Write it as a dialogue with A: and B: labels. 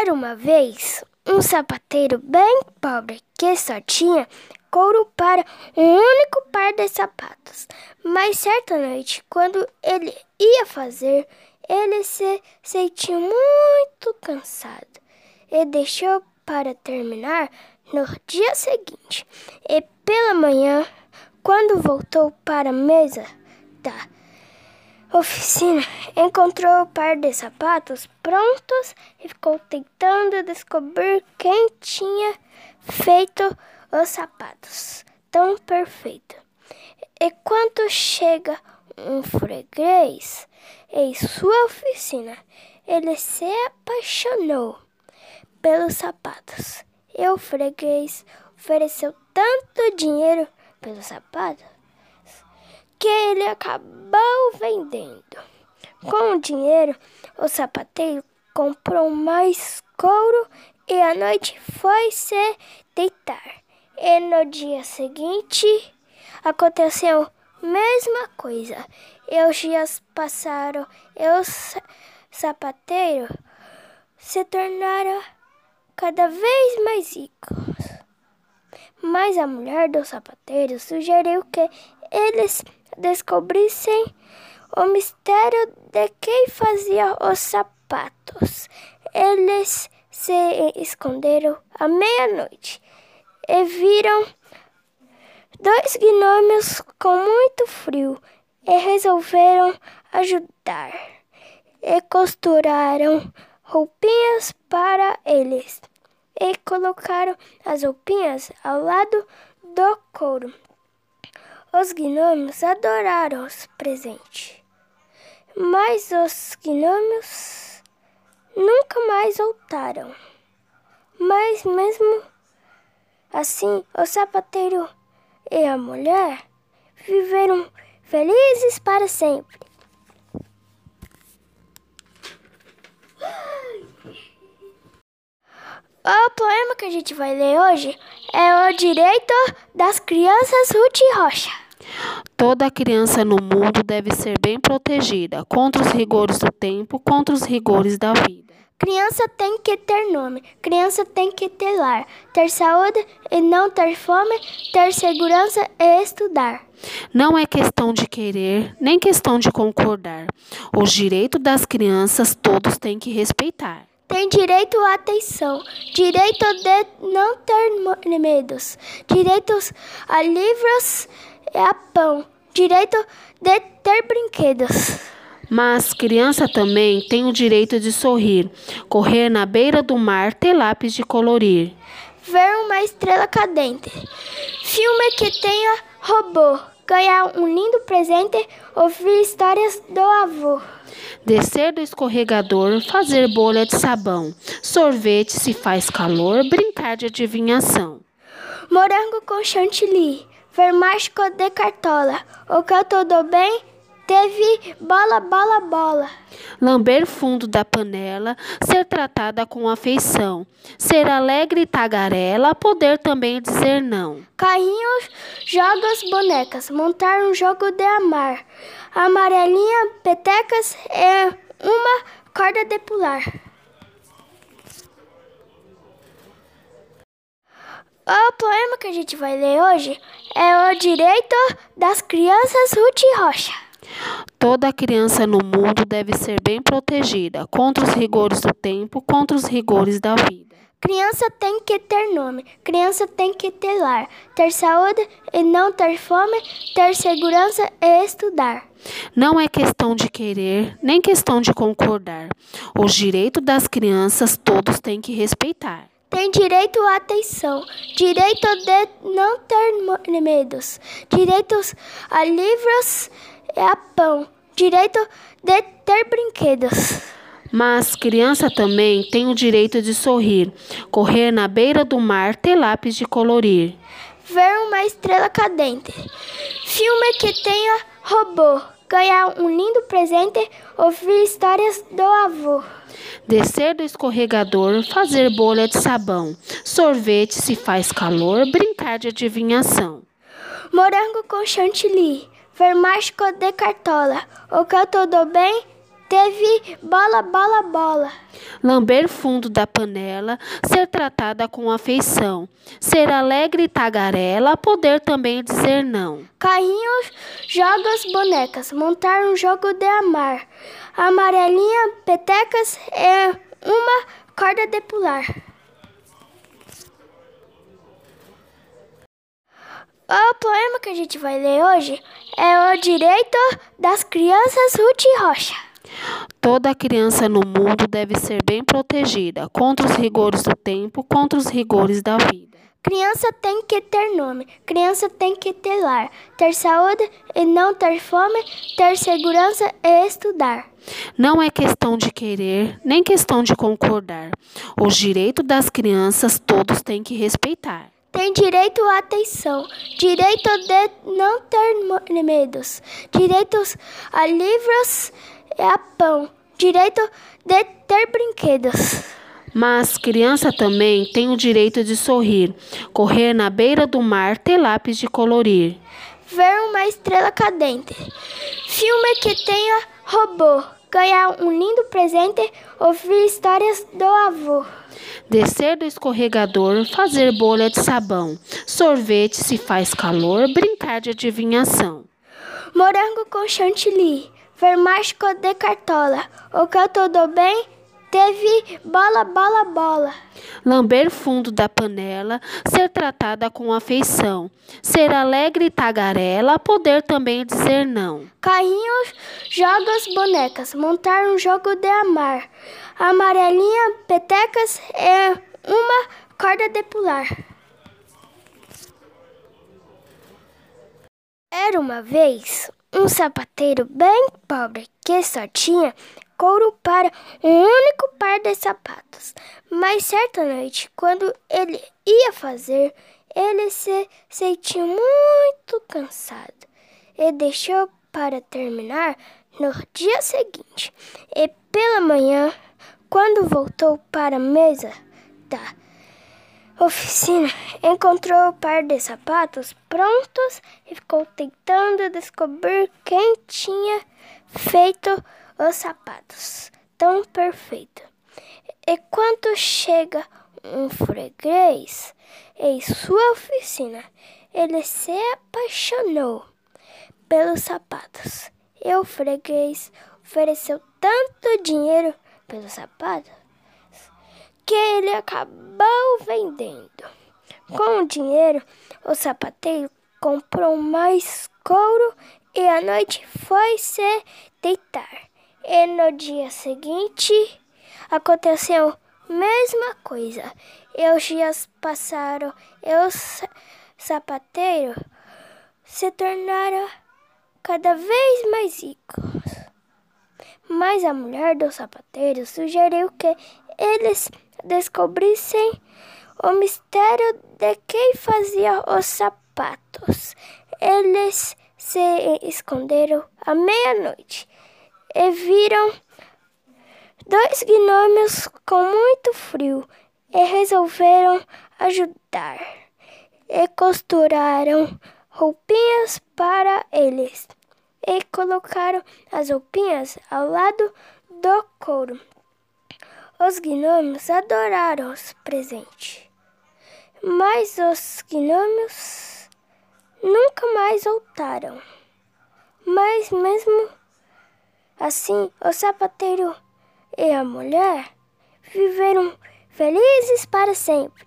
A: Era uma vez um sapateiro bem pobre que só tinha couro para um único par de sapatos. Mas certa noite, quando ele ia fazer, ele se sentiu muito cansado e deixou para terminar no dia seguinte. E pela manhã, quando voltou para a mesa da oficina, encontrou o par de sapatos prontos e ficou tentando descobrir quem tinha feito os sapatos tão perfeito. E quando chega um freguês em sua oficina, ele se apaixonou pelos sapatos. E o freguês ofereceu tanto dinheiro pelos sapatos que ele acabou vendendo. Com o dinheiro, o sapateiro comprou mais couro e à noite foi se deitar. E no dia seguinte aconteceu a mesma coisa. E os dias passaram e os sapateiros se tornaram cada vez mais ricos. Mas a mulher do sapateiro sugeriu que eles descobrissem o mistério de quem fazia os sapatos. Eles se esconderam à meia-noite e viram dois gnômios com muito frio e resolveram ajudar e costuraram roupinhas para eles e colocaram as roupinhas ao lado do couro. Os gnomos adoraram os presentes, mas os gnomos nunca mais voltaram. Mas mesmo assim, o sapateiro e a mulher viveram felizes para sempre. O poema que a gente vai ler hoje é O Direito das Crianças Ruth Rocha.
B: Toda criança no mundo deve ser bem protegida contra os rigores do tempo, contra os rigores da vida.
A: Criança tem que ter nome, criança tem que ter lar, ter saúde e não ter fome, ter segurança e estudar.
B: Não é questão de querer, nem questão de concordar. Os direitos das crianças todos têm que respeitar.
A: Tem direito à atenção, direito de não ter medos, direitos a livros e a pão, direito de ter brinquedos.
B: Mas criança também tem o direito de sorrir, correr na beira do mar, ter lápis de colorir.
A: Ver uma estrela cadente, filme que tenha robô, ganhar um lindo presente, ouvir histórias do avô.
B: Descer do escorregador, fazer bolha de sabão, sorvete se faz calor, brincar de adivinhação.
A: Morango com chantilly, ver mágico de cartola, o canto do bem teve bola, bola, bola.
B: Lamber fundo da panela, ser tratada com afeição, ser alegre e tagarela, poder também dizer não.
A: Carrinhos, jogos, bonecas, montar um jogo de amar, amarelinha, petecas e uma corda de pular. O poema que a gente vai ler hoje é O Direito das Crianças Ruth Rocha.
B: Toda criança no mundo deve ser bem protegida contra os rigores do tempo, contra os rigores da vida.
A: Criança tem que ter nome, criança tem que ter lar, ter saúde e não ter fome, ter segurança e estudar.
B: Não é questão de querer, nem questão de concordar. Os direitos das crianças todos têm que respeitar.
A: Tem direito à atenção, direito de não ter medos, direitos a livros e a pão, direito de ter brinquedos.
B: Mas criança também tem o direito de sorrir, correr na beira do mar, ter lápis de colorir.
A: Ver uma estrela cadente, filme que tenha robô, ganhar um lindo presente, ouvir histórias do avô.
B: Descer do escorregador, fazer bolha de sabão, sorvete se faz calor, brincar de adivinhação.
A: Morango com chantilly, ver mágico de cartola, o canto do bem teve bola, bola, bola.
B: Lamber fundo da panela, ser tratada com afeição, ser alegre e tagarela, poder também dizer não.
A: Carrinhos, jogos, bonecas, montar um jogo de amar. Amarelinha, petecas é uma corda de pular. O poema que a gente vai ler hoje é O Direito das Crianças Ruth Rocha.
B: Toda criança no mundo deve ser bem protegida contra os rigores do tempo, contra os rigores da vida.
A: Criança tem que ter nome, criança tem que ter lar, ter saúde e não ter fome, ter segurança e estudar.
B: Não é questão de querer, nem questão de concordar. Os direitos das crianças todos têm que respeitar.
A: Tem direito à atenção, direito de não ter medos, direitos a livros e a pão, direito de ter brinquedos.
B: Mas criança também tem o direito de sorrir, correr na beira do mar, ter lápis de colorir.
A: Ver uma estrela cadente, filme que tenha robô, ganhar um lindo presente, ouvir histórias do avô.
B: Descer do escorregador, fazer bolha de sabão, sorvete se faz calor, brincar de adivinhação.
A: Morango com chantilly, ver mágico de cartola, o canto do bem teve bola, bola, bola.
B: Lamber fundo da panela, ser tratada com afeição, ser alegre e tagarela, poder também dizer não.
A: Carrinhos, jogos, bonecas, montar um jogo de amar. Amarelinha, petecas é uma corda de pular. Era uma vez um sapateiro bem pobre que só tinha couro para um único par de sapatos. Mas certa noite, quando ele ia fazer, ele se sentiu muito cansado e deixou para terminar no dia seguinte. E pela manhã, quando voltou para a mesa da oficina, encontrou o par de sapatos prontos e ficou tentando descobrir quem tinha feito os sapatos tão perfeito. E quando chega um freguês em sua oficina, ele se apaixonou pelos sapatos. E o freguês ofereceu tanto dinheiro pelos sapatos que ele acabou vendendo. Com o dinheiro, o sapateiro comprou mais couro e à noite foi se deitar. E no dia seguinte aconteceu a mesma coisa. E os dias passaram e os sapateiros se tornaram cada vez mais ricos. Mas a mulher do sapateiro sugeriu que eles descobrissem o mistério de quem fazia os sapatos. Eles se esconderam à meia-noite e viram dois gnomos com muito frio e resolveram ajudar e costuraram roupinhas para eles e colocaram as roupinhas ao lado do couro. Os gnomos adoraram os presentes, mas os gnomos nunca mais voltaram. Mas mesmo Assim, o sapateiro e a mulher viveram felizes para sempre.